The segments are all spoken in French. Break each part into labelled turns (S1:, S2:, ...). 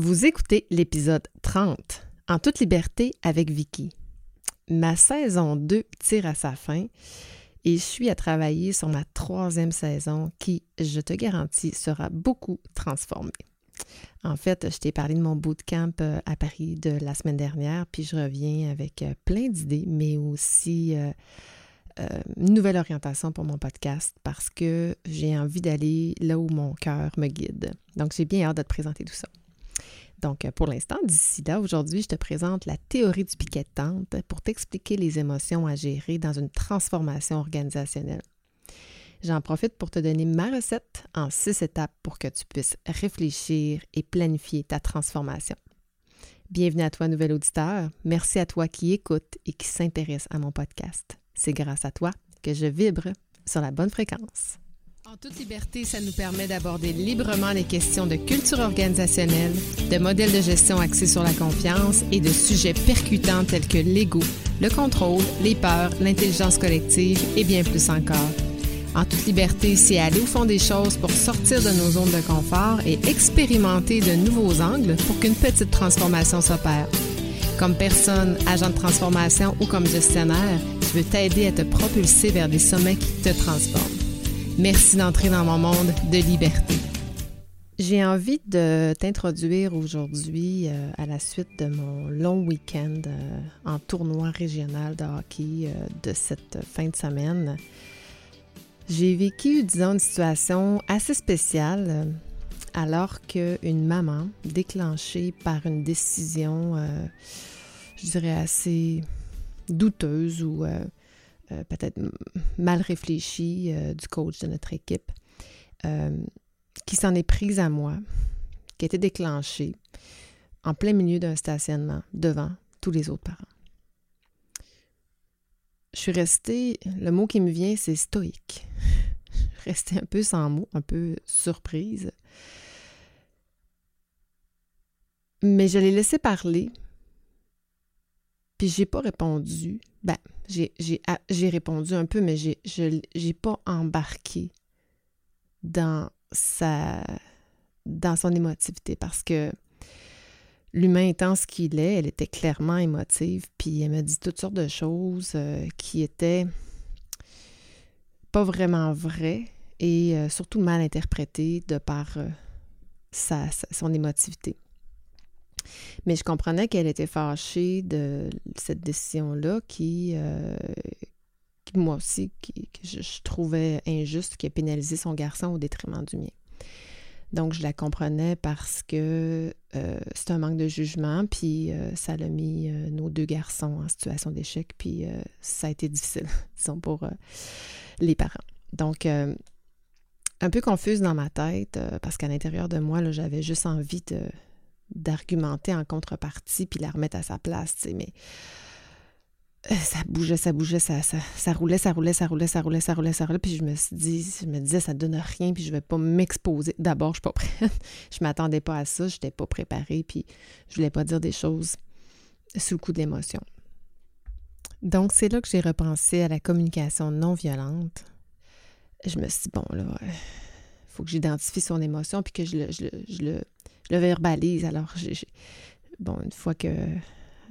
S1: Vous écoutez l'épisode 30, En toute liberté avec Vicky. Ma saison 2 tire à sa fin et je suis à travailler sur ma troisième saison qui, je te garantis, sera beaucoup transformée. En fait, je t'ai parlé de mon bootcamp euh, à Paris de la semaine dernière, puis je reviens avec euh, plein d'idées, mais aussi euh, une nouvelle orientation pour mon podcast parce que j'ai envie d'aller là où mon cœur me guide. Donc, j'ai bien hâte de te présenter tout ça. Donc, pour l'instant, d'ici là, aujourd'hui, je te présente la théorie du piquet de tente pour t'expliquer les émotions à gérer dans une transformation organisationnelle. J'en profite pour te donner ma recette en six étapes pour que tu puisses réfléchir et planifier ta transformation. Bienvenue à toi, nouvel auditeur. Merci à toi qui écoute et qui s'intéresse à mon podcast. C'est grâce à toi que je vibre sur la bonne fréquence. En toute liberté, ça nous permet d'aborder librement les questions de culture organisationnelle, de modèles de gestion axés sur la confiance et de sujets percutants tels que l'ego, le contrôle, les peurs, l'intelligence collective et bien plus encore. En toute liberté, c'est aller au fond des choses pour sortir de nos zones de confort et expérimenter de nouveaux angles pour qu'une petite transformation s'opère. Comme personne, agent de transformation ou comme gestionnaire, je veux t'aider à te propulser vers des sommets qui te transforment. Merci d'entrer dans mon monde de liberté. J'ai envie de t'introduire aujourd'hui euh, à la suite de mon long week-end euh, en tournoi régional de hockey euh, de cette fin de semaine. J'ai vécu, disons, une situation assez spéciale alors qu'une maman, déclenchée par une décision, je dirais, assez douteuse ou euh, peut-être mal réfléchie du coach de notre équipe, qui s'en est prise à moi, qui a été déclenchée en plein milieu d'un stationnement devant tous les autres parents je suis restée, le mot qui me vient, c'est stoïque. je suis restée un peu sans mots, un peu surprise. Mais je l'ai laissé parler, puis j'ai pas répondu. Ben, j'ai répondu un peu, mais j'ai n'ai pas embarqué dans sa dans son émotivité parce que l'humain étant ce qu'il est, elle était clairement émotive, puis elle m'a dit toutes sortes de choses euh, qui étaient pas vraiment vraies et euh, surtout mal interprétées de par euh, sa, son émotivité. Mais je comprenais qu'elle était fâchée de cette décision-là qui, moi aussi, que je, trouvais injuste, qui a pénalisé son garçon au détriment du mien. Donc, je la comprenais parce que euh, c'est un manque de jugement, puis euh, ça l'a mis euh, nos deux garçons en situation d'échec, puis ça a été difficile, disons, pour les parents. Donc, un peu confuse dans ma tête, parce qu'à l'intérieur de moi, j'avais juste envie d'argumenter en contrepartie, puis la remettre à sa place, tu sais, mais euh, ça bougeait, ça bougeait, ça, ça, roulait, ça roulait, ça roulait, ça roulait, ça roulait, ça roulait. Puis je me suis dit, je me disais, ça donne rien, puis je vais pas m'exposer. D'abord, je suis pas prête. je m'attendais pas à ça, je n'étais pas préparée, puis je voulais pas dire des choses sous le coup de l'émotion. Donc, c'est là que j'ai repensé à la communication non violente. Je me suis dit, bon, là, il faut que j'identifie son émotion, puis que je le, je le, le verbalise. Alors, j'ai, bon, une fois que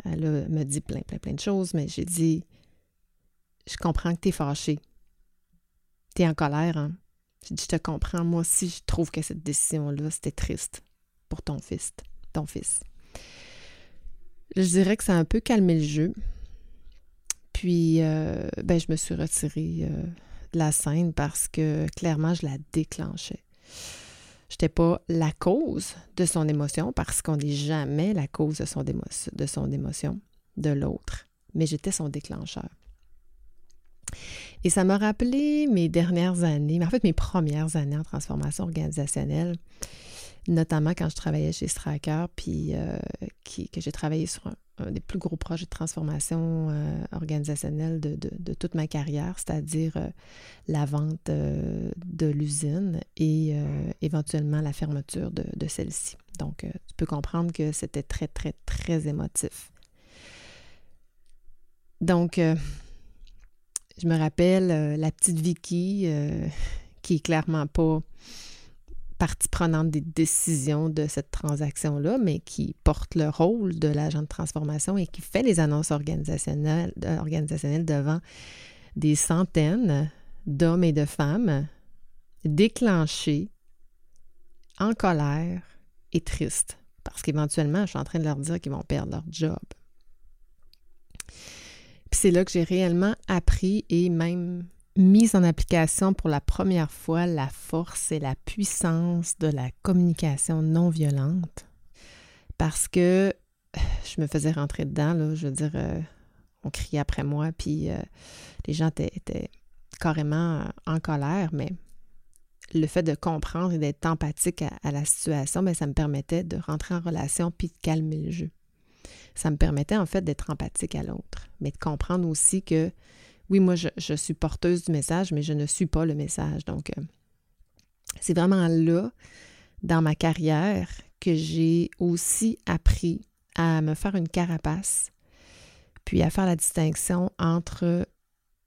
S1: elle me dit plein, plein, plein de choses, mais j'ai dit Je comprends que tu es fâché. Tu es en colère, hein? J'ai dit Je te comprends. Moi aussi, je trouve que cette décision-là, c'était triste pour ton fils. Ton fils. Je dirais que ça a un peu calmé le jeu. Puis, euh, ben, je me suis retirée euh, de la scène parce que clairement, je la déclenchais. Je n'étais pas la cause de son émotion parce qu'on n'est jamais la cause de son, de son émotion de l'autre, mais j'étais son déclencheur. Et ça m'a rappelé mes dernières années, mais en fait mes premières années en transformation organisationnelle, notamment quand je travaillais chez Stracker, puis euh, que j'ai travaillé sur un, des plus gros projets de transformation euh, organisationnelle de, toute ma carrière, c'est-à-dire euh, la vente de l'usine et éventuellement la fermeture de, de celle-ci. Donc, tu peux comprendre que c'était très, très, très émotif. Donc, je me rappelle la petite Vicky qui est clairement pas partie prenante des décisions de cette transaction-là, mais qui porte le rôle de l'agent de transformation et qui fait les annonces organisationnelles, devant des centaines d'hommes et de femmes déclenchés, en colère et tristes, parce qu'éventuellement, je suis en train de leur dire qu'ils vont perdre leur job. Puis c'est là que j'ai réellement appris et même mise en application pour la première fois la force et la puissance de la communication non violente. Parce que je me faisais rentrer dedans, là, je veux dire, euh, on criait après moi, puis euh, les gens étaient, carrément en colère, mais le fait de comprendre et d'être empathique à, la situation, bien, ça me permettait de rentrer en relation puis de calmer le jeu. Ça me permettait en fait d'être empathique à l'autre, mais de comprendre aussi que oui, moi, je, suis porteuse du message, mais je ne suis pas le message. Donc, euh, c'est vraiment là, dans ma carrière, que j'ai aussi appris à me faire une carapace, puis à faire la distinction entre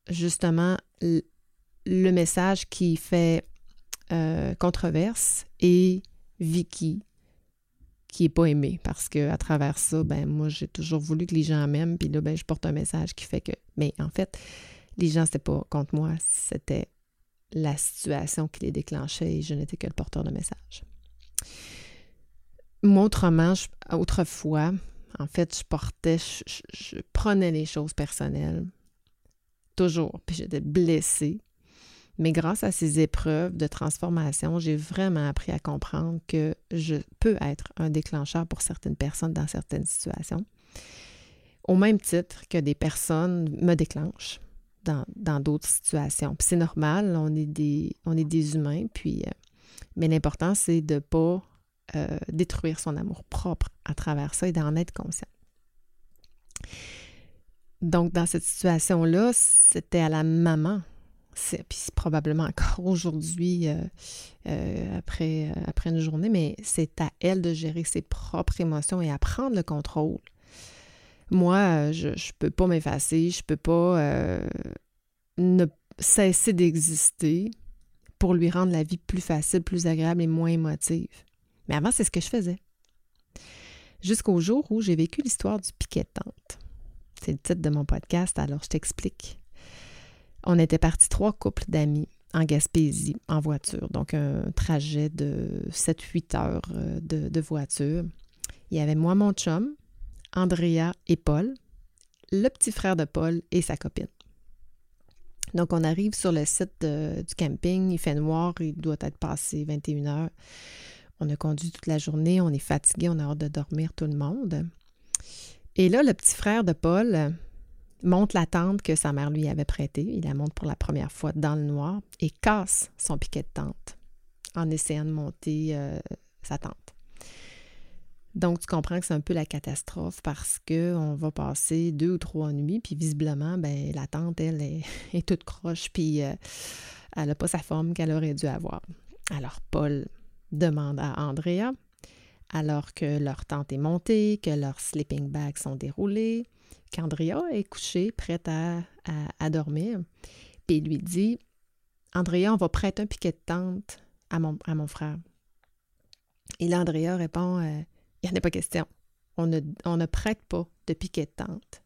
S1: justement le message qui fait euh, controverse et Vicky qui n'est pas aimé parce que à travers ça, ben moi j'ai toujours voulu que les gens m'aiment puis là ben je porte un message qui fait que mais en fait les gens c'était pas contre moi, c'était la situation qui les déclenchait et je n'étais que le porteur de message. Moi autrement, autrefois, en fait, je portais, je prenais les choses personnelles toujours, puis j'étais blessée mais grâce à ces épreuves de transformation, j'ai vraiment appris à comprendre que je peux être un déclencheur pour certaines personnes dans certaines situations, au même titre que des personnes me déclenchent dans d'autres situations. Puis c'est normal, on est des, on est des humains, puis, euh, mais l'important, c'est de ne pas euh, détruire son amour propre à travers ça et d'en être conscient. Donc, dans cette situation-là, c'était à la maman puis c'est probablement encore aujourd'hui, euh, euh, après, euh, après une journée, mais c'est à elle de gérer ses propres émotions et à prendre le contrôle. Moi, je ne peux pas m'effacer, je ne peux pas cesser d'exister pour lui rendre la vie plus facile, plus agréable et moins émotive. Mais avant, c'est ce que je faisais. Jusqu'au jour où j'ai vécu l'histoire du piquet de. C'est le titre de mon podcast, alors je t'explique. On était partis trois couples d'amis en Gaspésie en voiture, donc un trajet de 7-8 heures euh, de, voiture. Il y avait moi, mon chum, Andrea et Paul, le petit frère de Paul et sa copine. Donc, on arrive sur le site du camping, il fait noir, il doit être passé 21 heures. On a conduit toute la journée, on est fatigué, on a hâte de dormir tout le monde. Et là, le petit frère de Paul, monte la tente que sa mère lui avait prêtée. Il la monte pour la première fois dans le noir et casse son piquet de tente en essayant de monter euh, sa tente. Donc, tu comprends que c'est un peu la catastrophe parce qu'on va passer deux ou trois nuits, puis visiblement, ben, la tente, elle, est, toute croche, puis euh, elle n'a pas sa forme qu'elle aurait dû avoir. Alors, Paul demande à Andrea, alors que leur tente est montée, que leurs sleeping bags sont déroulés, qu'Andrea est couchée, prête à, dormir. Puis il lui dit Andrea, on va prêter un piquet de tente à mon, frère. Et là, Andrea répond euh, Il n'y en a pas question. On ne, on ne prête pas de piquet de tente.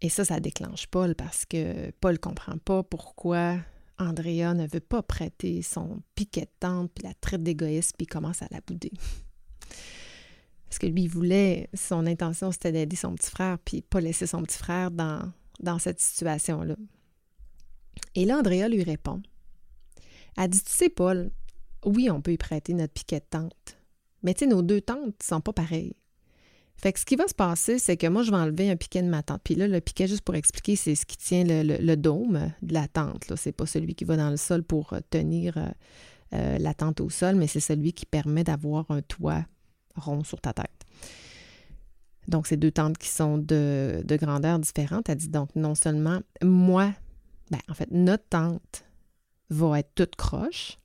S1: Et ça, ça déclenche Paul parce que Paul ne comprend pas pourquoi Andrea ne veut pas prêter son piquet de tente, puis la traite d'égoïste, puis commence à la bouder. Parce que lui, il voulait, son intention, c'était d'aider son petit frère, puis pas laisser son petit frère dans, cette situation-là. Et là, Andrea lui répond. Elle dit, tu sais, Paul, oui, on peut y prêter notre piquet de tente, mais tu sais, nos deux tentes sont pas pareilles. Fait que ce qui va se passer, c'est que moi, je vais enlever un piquet de ma tente. Puis là, le piquet, juste pour expliquer, c'est ce qui tient le, dôme de la tente. Ce n'est pas celui qui va dans le sol pour tenir euh, euh, la tente au sol, mais c'est celui qui permet d'avoir un toit rond sur ta tête. Donc, c'est deux tentes qui sont de, grandeur différente. Elle dit donc non seulement moi, ben, en fait, notre tente va être toute croche,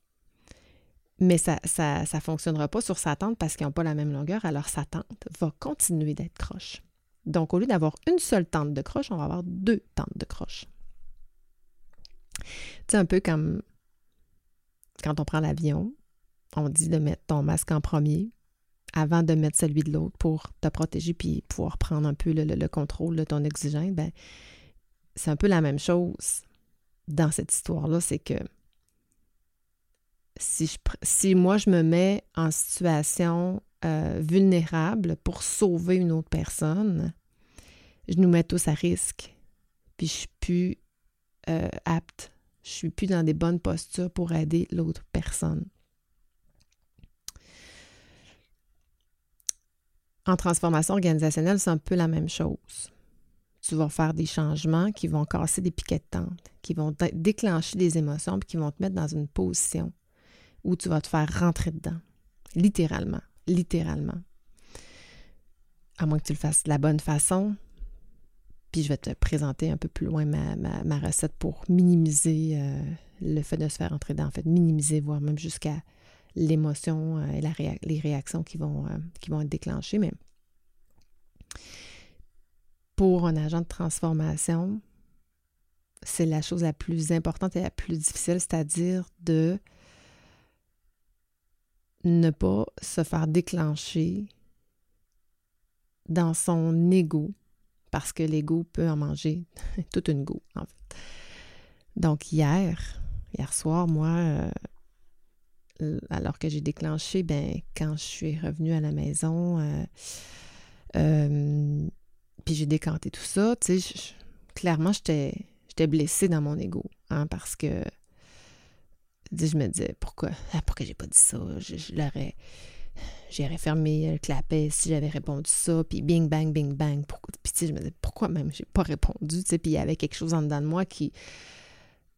S1: mais ça ne ça, fonctionnera pas sur sa tente parce qu'ils n'ont pas la même longueur, alors sa tente va continuer d'être croche. Donc, au lieu d'avoir une seule tente de croche, on va avoir deux tentes de croche. C'est un peu comme quand on prend l'avion, on dit de mettre ton masque en premier avant de mettre celui de l'autre pour te protéger puis pouvoir prendre un peu le, contrôle de ton oxygène, ben, c'est un peu la même chose dans cette histoire-là, c'est que si, je, si moi je me mets en situation euh, vulnérable pour sauver une autre personne, je nous mets tous à risque. Puis je suis plus euh, apte, je suis plus dans des bonnes postures pour aider l'autre personne. En transformation organisationnelle, c'est un peu la même chose. Tu vas faire des changements qui vont casser des piquets de tente, qui vont déclencher des émotions, puis qui vont te mettre dans une position où tu vas te faire rentrer dedans. Littéralement. Littéralement. À moins que tu le fasses de la bonne façon. Puis je vais te présenter un peu plus loin ma, recette pour minimiser euh, le fait de se faire rentrer dedans. En fait, minimiser, voire même jusqu'à l'émotion euh, et les réactions qui vont, euh, qui vont être déclenchées. Mais pour un agent de transformation, c'est la chose la plus importante et la plus difficile, c'est-à-dire de ne pas se faire déclencher dans son ego, parce que l'ego peut en manger toute une go, en fait. Donc hier, hier soir, moi, euh, alors que j'ai déclenché, ben, quand je suis revenue à la maison, euh, euh, puis j'ai décanté tout ça, tu sais, clairement, j'étais blessée dans mon ego, hein, parce que je me disais, pourquoi, ah, pourquoi j'ai pas dit ça? Je, l'aurais. J'aurais fermé le clapet si j'avais répondu ça, puis bing, bang, bing, bang. puis, tu sais, je me disais, pourquoi même j'ai pas répondu? Tu sais, puis il y avait quelque chose en dedans de moi qui.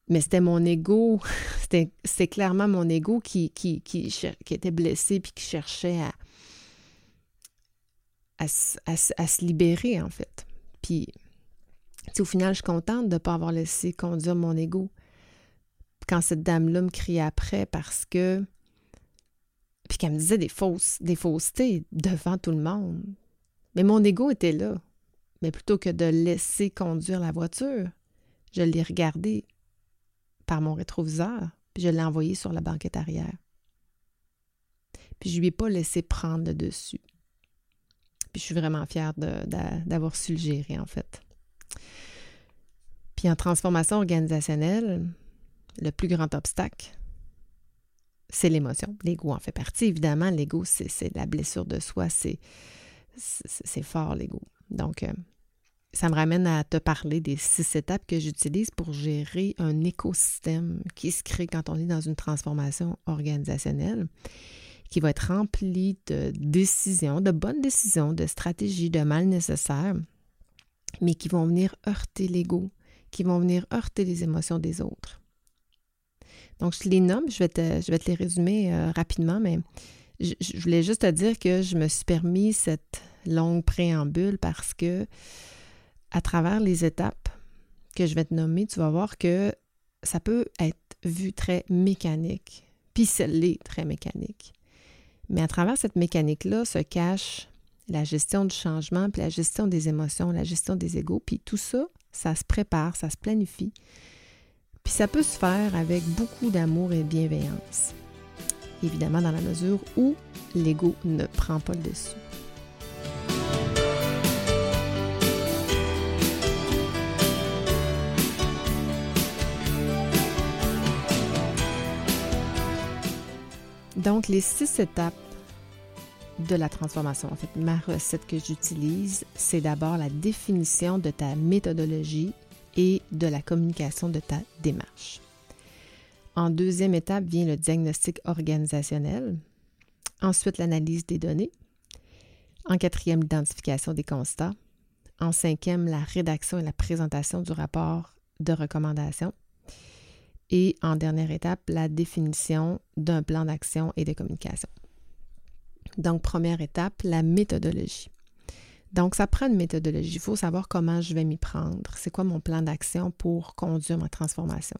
S1: Mais c'était mon ego, c'était clairement mon ego qui, qui, qui, qui, était blessé puis qui cherchait à, à, à, se libérer, en fait. Puis, au final, je suis contente de ne pas avoir laissé conduire mon ego quand cette dame-là me criait après parce que. Puis qu'elle me disait des fausses, des faussetés devant tout le monde. Mais mon ego était là. Mais plutôt que de laisser conduire la voiture, je l'ai regardé par mon rétroviseur, puis je l'ai envoyé sur la banquette arrière. Puis je lui ai pas laissé prendre le dessus. Puis je suis vraiment fière d'avoir su le gérer, en fait. Puis en transformation organisationnelle, le plus grand obstacle, c'est l'émotion. L'ego en fait partie. Évidemment, l'ego, c'est la blessure de soi. C'est fort, l'ego. Donc, euh, ça me ramène à te parler des six étapes que j'utilise pour gérer un écosystème qui se crée quand on est dans une transformation organisationnelle, qui va être rempli de décisions, de bonnes décisions, de stratégies, de mal nécessaires, mais qui vont venir heurter l'ego, qui vont venir heurter les émotions des autres. Donc, je les nomme, je vais te, je vais te les résumer euh, rapidement, mais je, voulais juste te dire que je me suis permis cette longue préambule parce que à travers les étapes que je vais te nommer, tu vas voir que ça peut être vu très mécanique, puis très mécanique. Mais à travers cette mécanique-là se cache la gestion du changement, puis la gestion des émotions, la gestion des égaux, puis tout ça, ça se prépare, ça se planifie. Puis ça peut se faire avec beaucoup d'amour et de bienveillance. Évidemment, dans la mesure où l'ego ne prend pas le dessus. Donc, les six étapes de la transformation, en fait, ma recette que j'utilise, c'est d'abord la définition de ta méthodologie et de la communication de ta démarche. En deuxième étape vient le diagnostic organisationnel. Ensuite, l'analyse des données. En quatrième, l'identification des constats. En cinquième, la rédaction et la présentation du rapport de recommandation. Et en dernière étape, la définition d'un plan d'action et de communication. Donc, première étape, la méthodologie. Donc, ça prend une méthodologie. Il faut savoir comment je vais m'y prendre. C'est quoi mon plan d'action pour conduire ma transformation?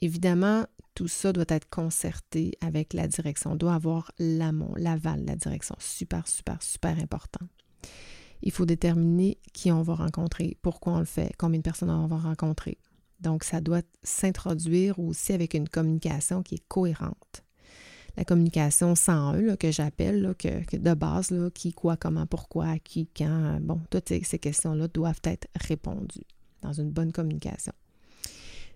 S1: Évidemment, tout ça doit être concerté avec la direction. On doit avoir l'amont, l'aval, la direction. Super, super, super important. Il faut déterminer qui on va rencontrer, pourquoi on le fait, combien de personnes on va rencontrer. Donc, ça doit s'introduire aussi avec une communication qui est cohérente. la communication 101 que j'appelle, que, de base, là, qui, quoi, comment, pourquoi, qui, quand. Bon, toutes ces questions-là doivent être répondues dans une bonne communication.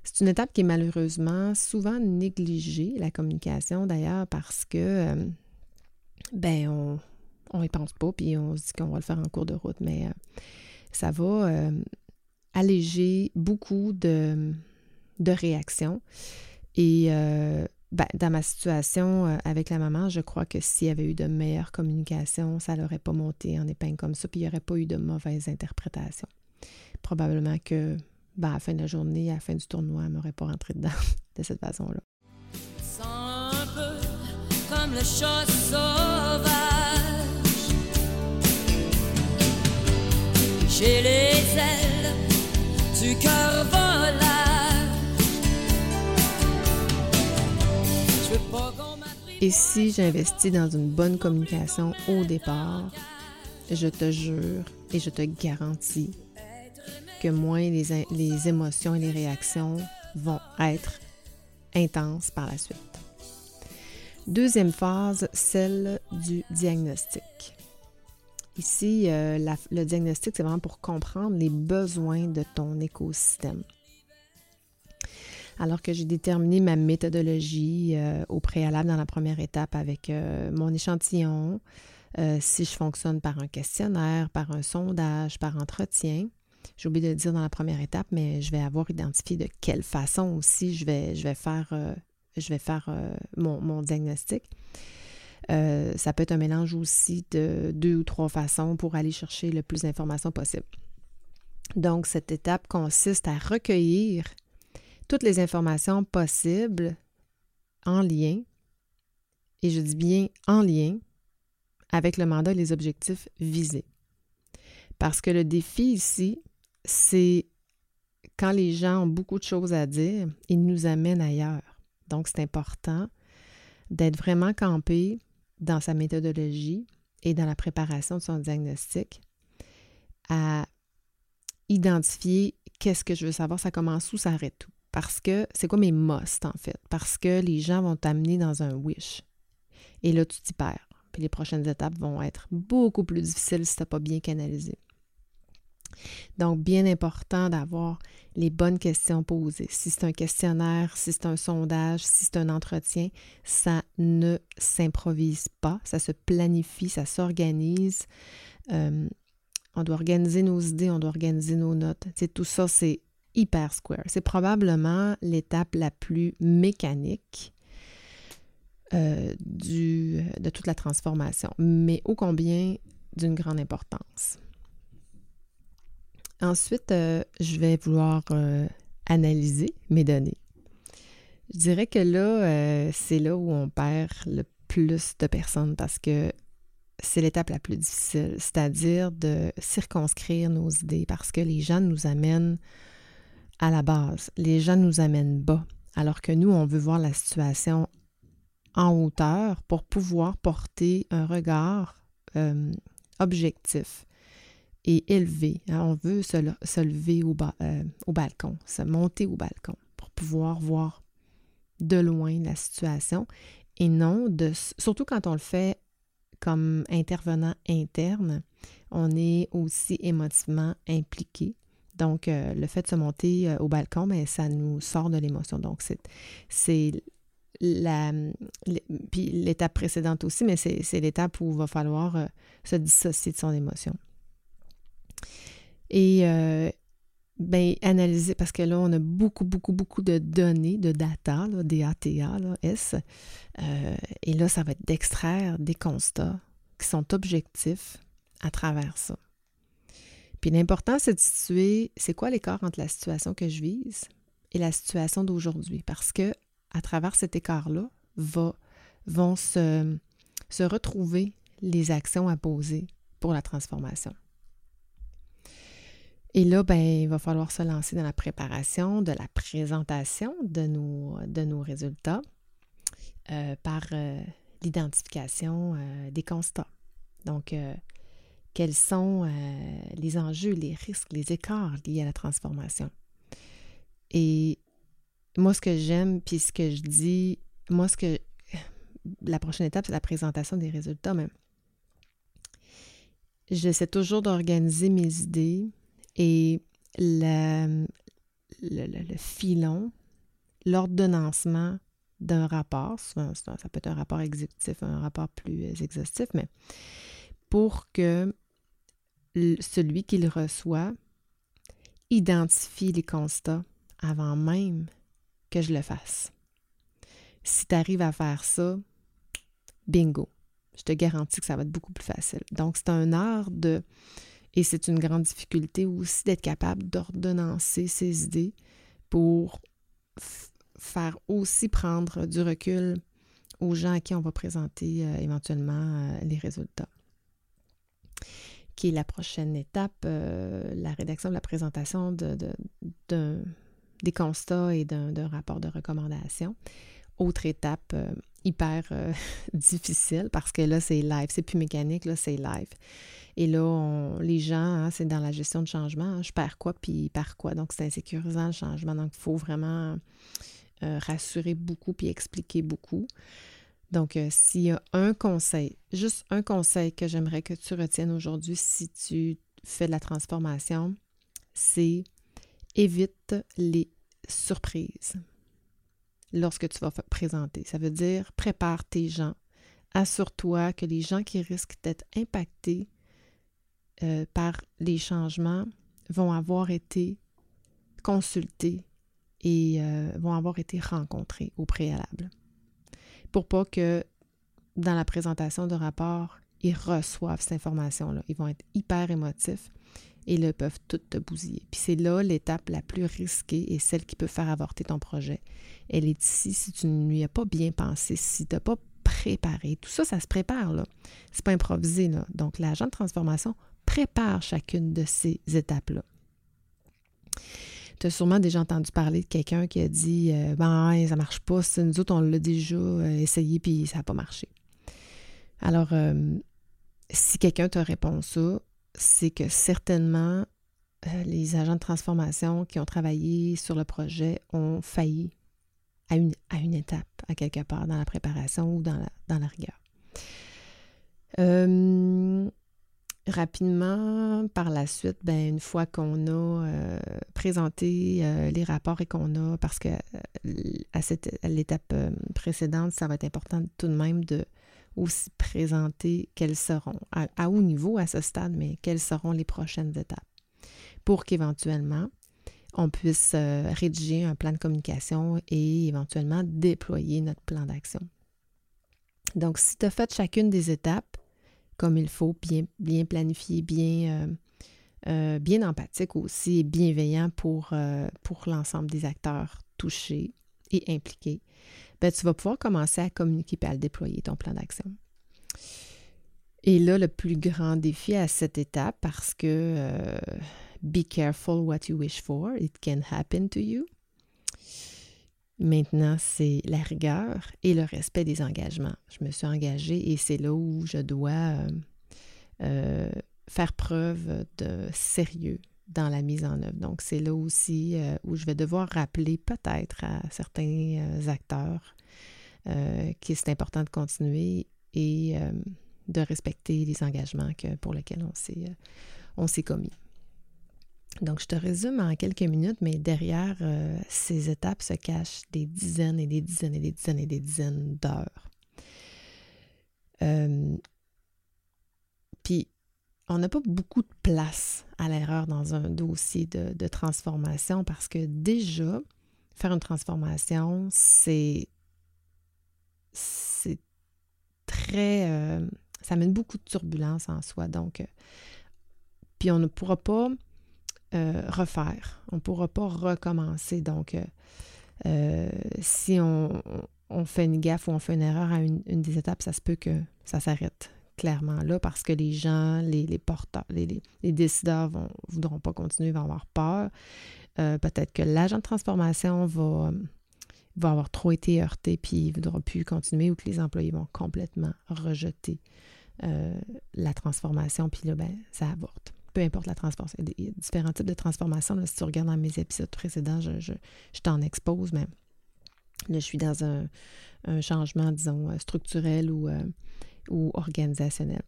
S1: C'est une étape qui est malheureusement souvent négligée, la communication d'ailleurs, parce que, euh, ben, on on pense pas, puis on se dit qu'on va le faire en cours de route, mais euh, ça va euh, alléger beaucoup de, de réactions. Et ben, dans ma situation avec la maman, je crois que s'il y avait eu de meilleures communications, ça n'aurait pas monté en épingle comme ça, puis il n'y aurait pas eu de mauvaises interprétations. Probablement que ben, à la fin de la journée, à la fin du tournoi, elle m'aurait pas rentré dedans de cette façon-là. comme les Et si j'investis dans une bonne communication au départ, je te jure et je te garantis que moins les émotions et les réactions vont être intenses par la suite. Deuxième phase, celle du diagnostic. Ici, euh, le diagnostic, c'est vraiment pour comprendre les besoins de ton écosystème. Alors que j'ai déterminé ma méthodologie euh, au préalable dans la première étape avec euh, mon échantillon, si je fonctionne par un questionnaire, par un sondage, par entretien, j'ai oublié de le dire dans la première étape, mais je vais avoir identifié de quelle façon aussi je vais, je vais faire, je vais faire mon, diagnostic. Euh, ça peut être un mélange aussi de deux ou trois façons pour aller chercher le plus d'informations possible. Donc, cette étape consiste à recueillir toutes les informations possibles en lien, et je dis bien en lien, avec le mandat et les objectifs visés. Parce que le défi ici, c'est quand les gens ont beaucoup de choses à dire, ils nous amènent ailleurs. Donc, c'est important d'être vraiment campé dans sa méthodologie et dans la préparation de son diagnostic à identifier qu'est-ce que je veux savoir, ça commence où, ça arrête où. Parce que c'est quoi mes must en fait? Parce que les gens vont t'amener dans un wish. Et là, tu t'y perds. Puis les prochaines étapes vont être beaucoup plus difficiles si tu n'as pas bien canalisé. Donc, bien important d'avoir les bonnes questions posées. Si c'est un questionnaire, si c'est un sondage, si c'est un entretien, ça ne s'improvise pas, ça se planifie, ça s'organise. Euh, on doit organiser nos idées, on doit organiser nos notes. tout ça, c'est hyper square. C'est probablement l'étape la plus mécanique euh, de toute la transformation, mais ô combien d'une grande importance. Ensuite, euh, je vais vouloir euh, analyser mes données. Je dirais que là, euh, c'est là où on perd le plus de personnes parce que c'est l'étape la plus difficile, c'est-à-dire de circonscrire nos idées parce que les gens nous amènent à la base, les gens nous amènent bas, alors que nous, on veut voir la situation en hauteur pour pouvoir porter un regard objectif et élevé. On veut se, lever au, euh, au, balcon, se monter au balcon pour pouvoir voir de loin la situation et non de... Surtout quand on le fait comme intervenant interne, on est aussi émotivement impliqué. Donc, euh, le fait de se monter euh, au balcon, ben, ça nous sort de l'émotion. Donc, c'est la, puis l'étape précédente aussi, mais c'est l'étape où il va falloir se dissocier de son émotion. Et euh, ben, analyser, parce que là, on a beaucoup, beaucoup, beaucoup de données, de data, là, DATA, là, S. Euh, et là, ça va être d'extraire des constats qui sont objectifs à travers ça. Puis l'important, c'est de situer, c'est quoi l'écart entre la situation que je vise et la situation d'aujourd'hui. Parce que à travers cet écart-là, vont se, se retrouver les actions à poser pour la transformation. Et là, ben, il va falloir se lancer dans la préparation de la présentation de nos, résultats euh, par euh, l'identification euh, des constats. Donc, quels sont les enjeux, les risques, les écarts liés à la transformation? Et moi, ce que j'aime, puis ce que je dis, moi, ce que la prochaine étape, c'est la présentation des résultats, mais j'essaie toujours d'organiser mes idées et le, filon, l'ordonnancement d'un rapport, ça peut être un rapport exécutif, un rapport plus exhaustif, mais pour que celui qui le reçoit identifie les constats avant même que je le fasse. Si tu arrives à faire ça, bingo, je te garantis que ça va être beaucoup plus facile. Donc, c'est un art de, et c'est une grande difficulté aussi d'être capable d'ordonnancer ses idées pour faire aussi prendre du recul aux gens à qui on va présenter euh, éventuellement euh, les résultats. Qui est la prochaine étape, euh, la rédaction de la présentation de, des constats et d'un rapport de recommandation. Autre étape hyper difficile parce que là, c'est live, c'est plus mécanique, là, c'est live. Et là, les gens, hein, c'est dans la gestion de changement, hein, je perds quoi, puis par quoi. Donc, c'est insécurisant le changement. Donc, il faut vraiment euh, rassurer beaucoup puis expliquer beaucoup. Donc, euh, s'il y a un conseil, juste un conseil que j'aimerais que tu retiennes aujourd'hui si tu fais de la transformation, c'est évite les surprises lorsque tu vas présenter. Ça veut dire prépare tes gens. Assure-toi que les gens qui risquent d'être impactés euh, par les changements vont avoir été consultés et euh, vont avoir été rencontrés au préalable. Pour pas que dans la présentation de rapport, ils reçoivent cette information-là. Ils vont être hyper émotifs et le peuvent tout te bousiller. Puis c'est là l'étape la plus risquée et celle qui peut faire avorter ton projet. Elle est ici si tu ne lui as pas bien pensé, si tu n'as pas préparé. Tout ça, ça se prépare, là. C'est pas improvisé, là. Donc, l'agent de transformation prépare chacune de ces étapes-là. Tu as sûrement déjà entendu parler de quelqu'un qui a dit euh, Ben, ça marche pas, nous autres, on l'a déjà euh, essayé puis ça n'a pas marché. Alors, euh, si quelqu'un te répond ça, c'est que certainement les agents de transformation qui ont travaillé sur le projet ont failli à une, à étape, à quelque part, dans la préparation ou dans la, dans la rigueur. Rapidement, par la suite, ben, une fois qu'on a euh, présenté euh, les rapports et qu'on a, parce que euh, à, l'étape précédente, ça va être important tout de même de aussi présenter quelles seront, à, haut niveau à ce stade, mais quelles seront les prochaines étapes pour qu'éventuellement on puisse rédiger un plan de communication et éventuellement déployer notre plan d'action. Donc, si tu as fait chacune des étapes, comme il faut, bien, bien planifié, bien, euh, euh, bien empathique aussi et bienveillant pour, euh, pour l'ensemble des acteurs touchés et impliqués, ben, tu vas pouvoir commencer à communiquer à le déployer, ton plan d'action. Et là, le plus grand défi à cette étape, parce que be careful what you wish for, it can happen to you. Maintenant, c'est la rigueur et le respect des engagements. Je me suis engagée et c'est là où je dois euh, euh, faire preuve de sérieux dans la mise en œuvre. Donc, c'est là aussi euh, où je vais devoir rappeler peut-être à certains acteurs qu'il c'est important de continuer et de respecter les engagements que, pour lesquels on s'est commis. Donc, je te résume en quelques minutes, mais derrière euh, ces étapes se cachent des dizaines et des dizaines et des dizaines et des dizaines d'heures. Euh, puis, on n'a pas beaucoup de place à l'erreur dans un dossier de, transformation parce que déjà, faire une transformation, c'est très... Euh, ça amène beaucoup de turbulences en soi. Donc, puis on ne pourra pas euh, refaire. On ne pourra pas recommencer. Donc, euh, euh, si on, fait une gaffe ou on fait une erreur à une, des étapes, ça se peut que ça s'arrête clairement là parce que les gens, les, porteurs, les, décideurs ne voudront pas continuer, vont avoir peur. Peut-être que l'agent de transformation va, va avoir trop été heurté puis ne voudra plus continuer ou que les employés vont complètement rejeter la transformation puis là, ben, ça avorte peu importe la transformation. Il y a différents types de transformations. si tu regardes dans mes épisodes précédents, je, je, t'en expose, mais Là, je suis dans un, changement, disons, structurel ou, ou organisationnel.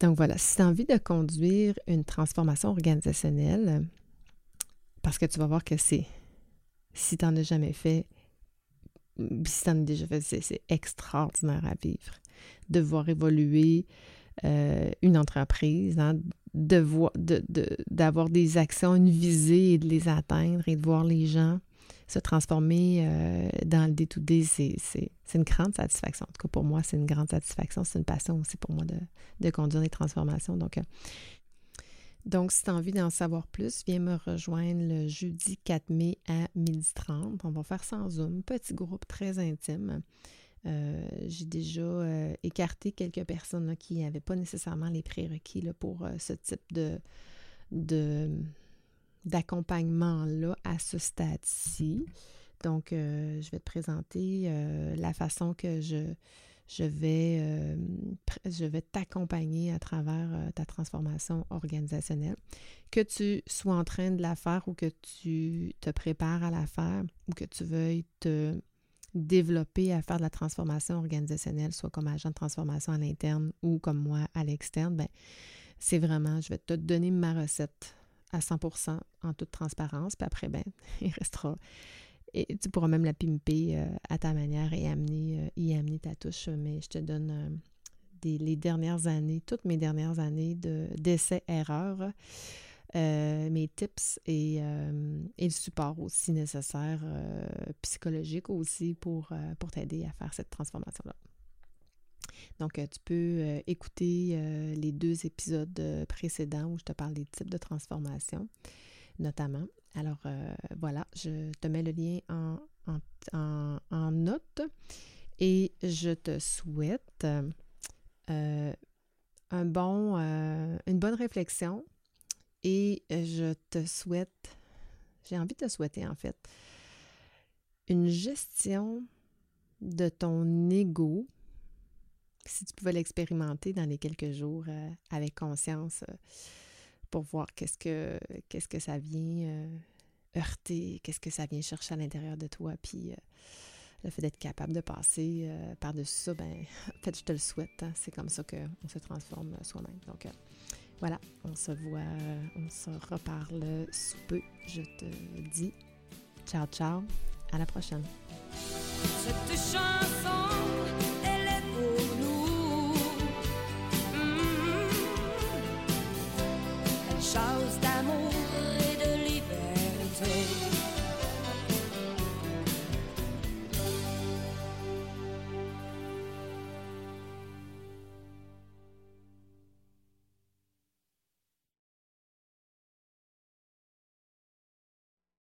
S1: Donc voilà, si tu as envie de conduire une transformation organisationnelle, parce que tu vas voir que c'est, si tu n'en as jamais fait, si tu en as déjà fait, c'est extraordinaire à vivre. De voir évoluer euh, une entreprise, hein, d'avoir de, de, des actions, une visée et de les atteindre et de voir les gens se transformer euh, dans le D2D, c'est une grande satisfaction. En tout cas, pour moi, c'est une grande satisfaction. C'est une passion aussi pour moi de, de conduire des transformations. Donc, euh, donc, si tu as envie d'en savoir plus, viens me rejoindre le jeudi 4 mai à 12h30. On va faire sans Zoom, petit groupe très intime. Euh, j'ai déjà écarté quelques personnes qui n'avaient pas nécessairement les prérequis pour ce type de, d'accompagnement-là à ce stade-ci. Donc, je vais te présenter la façon que je, je vais, euh, vais t'accompagner à travers euh, ta transformation organisationnelle. Que tu sois en train de la faire ou que tu te prépares à la faire ou que tu veuilles te développer à faire de la transformation organisationnelle, soit comme agent de transformation à l'interne ou comme moi à l'externe, ben, c'est vraiment, je vais te donner ma recette à 100% en toute transparence. Puis après, ben, il restera et tu pourras même la pimper euh, à ta manière et amener, euh, y amener ta touche. Mais je te donne euh, des, les dernières années, toutes mes dernières années d'essais-erreurs, mes tips et, et, le support aussi nécessaire, psychologique aussi, pour, pour t'aider à faire cette transformation-là. Donc, tu peux écouter les deux épisodes précédents où je te parle des types de transformation, notamment. Alors euh, voilà, je te mets le lien en, note et je te souhaite euh, un bon, euh, une bonne réflexion et je te souhaite, j'ai envie de te souhaiter en fait, une gestion de ton ego, si tu pouvais l'expérimenter dans les quelques jours avec conscience pour voir qu'est-ce que qu'est-ce que ça vient euh, heurter, qu'est-ce que ça vient chercher à l'intérieur de toi. Puis euh, le fait d'être capable de passer euh, par-dessus ça, ben en fait, je te le souhaite. Hein. C'est comme ça qu'on se transforme soi-même. Donc voilà, on se voit, on se reparle sous peu. Je te dis ciao ciao, à la prochaine.